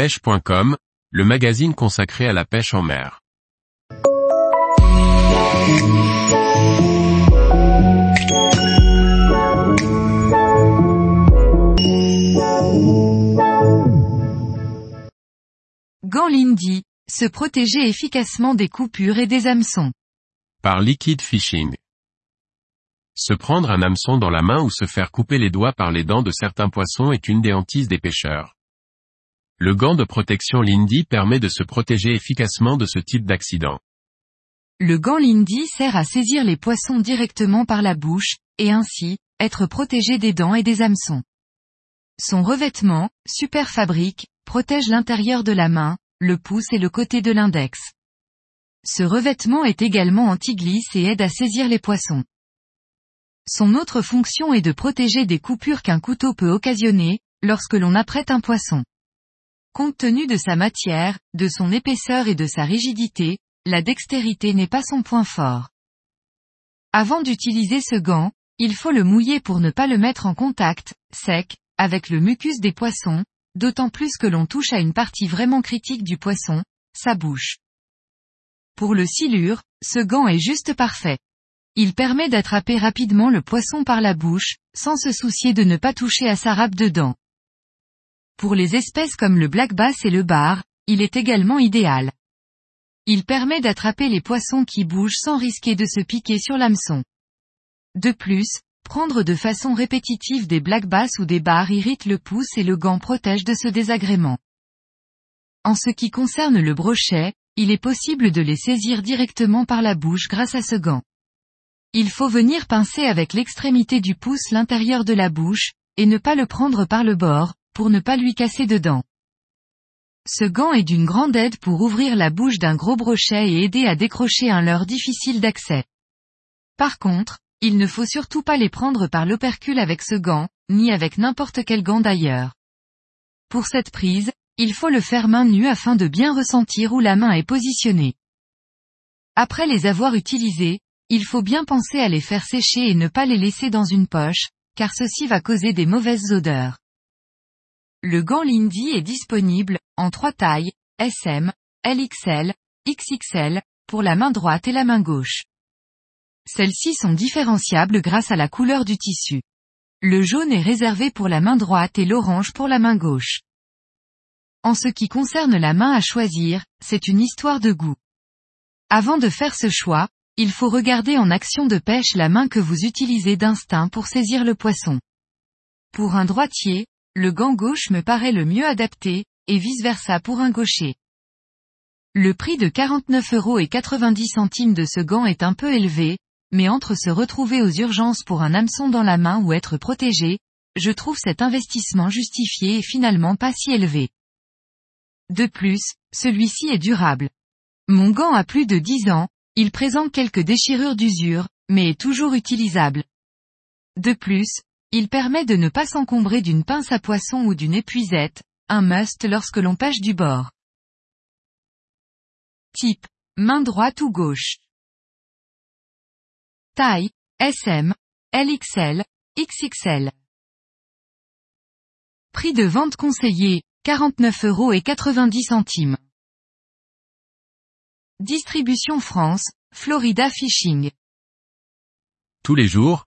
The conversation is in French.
pêche.com, le magazine consacré à la pêche en mer. Gant Lindy, se protéger efficacement des coupures et des hameçons. Par Liquid Fishing. Se prendre un hameçon dans la main ou se faire couper les doigts par les dents de certains poissons est une des hantises des pêcheurs. Le gant de protection Lindy permet de se protéger efficacement de ce type d'accident. Le gant Lindy sert à saisir les poissons directement par la bouche, et ainsi, être protégé des dents et des hameçons. Son revêtement, super fabrique, protège l'intérieur de la main, le pouce et le côté de l'index. Ce revêtement est également anti-glisse et aide à saisir les poissons. Son autre fonction est de protéger des coupures qu'un couteau peut occasionner, lorsque l'on apprête un poisson. Compte tenu de sa matière, de son épaisseur et de sa rigidité, la dextérité n'est pas son point fort. Avant d'utiliser ce gant, il faut le mouiller pour ne pas le mettre en contact, sec, avec le mucus des poissons, d'autant plus que l'on touche à une partie vraiment critique du poisson, sa bouche. Pour le silure, ce gant est juste parfait. Il permet d'attraper rapidement le poisson par la bouche, sans se soucier de ne pas toucher à sa râpe dedans. Pour les espèces comme le black bass et le bar, il est également idéal. Il permet d'attraper les poissons qui bougent sans risquer de se piquer sur l'hameçon. De plus, prendre de façon répétitive des black bass ou des bars irrite le pouce et le gant protège de ce désagrément. En ce qui concerne le brochet, il est possible de les saisir directement par la bouche grâce à ce gant. Il faut venir pincer avec l'extrémité du pouce l'intérieur de la bouche, et ne pas le prendre par le bord, pour ne pas lui casser dedans. Ce gant est d'une grande aide pour ouvrir la bouche d'un gros brochet et aider à décrocher un leurre difficile d'accès. Par contre, il ne faut surtout pas les prendre par l'opercule avec ce gant, ni avec n'importe quel gant d'ailleurs. Pour cette prise, il faut le faire main nue afin de bien ressentir où la main est positionnée. Après les avoir utilisés, il faut bien penser à les faire sécher et ne pas les laisser dans une poche, car ceci va causer des mauvaises odeurs. Le gant Lindy est disponible, en trois tailles, SM, LXL, XXL, pour la main droite et la main gauche. Celles-ci sont différenciables grâce à la couleur du tissu. Le jaune est réservé pour la main droite et l'orange pour la main gauche. En ce qui concerne la main à choisir, c'est une histoire de goût. Avant de faire ce choix, il faut regarder en action de pêche la main que vous utilisez d'instinct pour saisir le poisson. Pour un droitier, le gant gauche me paraît le mieux adapté, et vice-versa pour un gaucher. Le prix de 49 euros et 90 centimes de ce gant est un peu élevé, mais entre se retrouver aux urgences pour un hameçon dans la main ou être protégé, je trouve cet investissement justifié et finalement pas si élevé. De plus, celui-ci est durable. Mon gant a plus de 10 ans, il présente quelques déchirures d'usure, mais est toujours utilisable. De plus, il permet de ne pas s'encombrer d'une pince à poisson ou d'une épuisette, un must lorsque l'on pêche du bord. Type. Main droite ou gauche. Taille. SM. LXL. XXL. Prix de vente conseillé. 49 euros et 90 centimes. Distribution France, Florida Fishing. Tous les jours,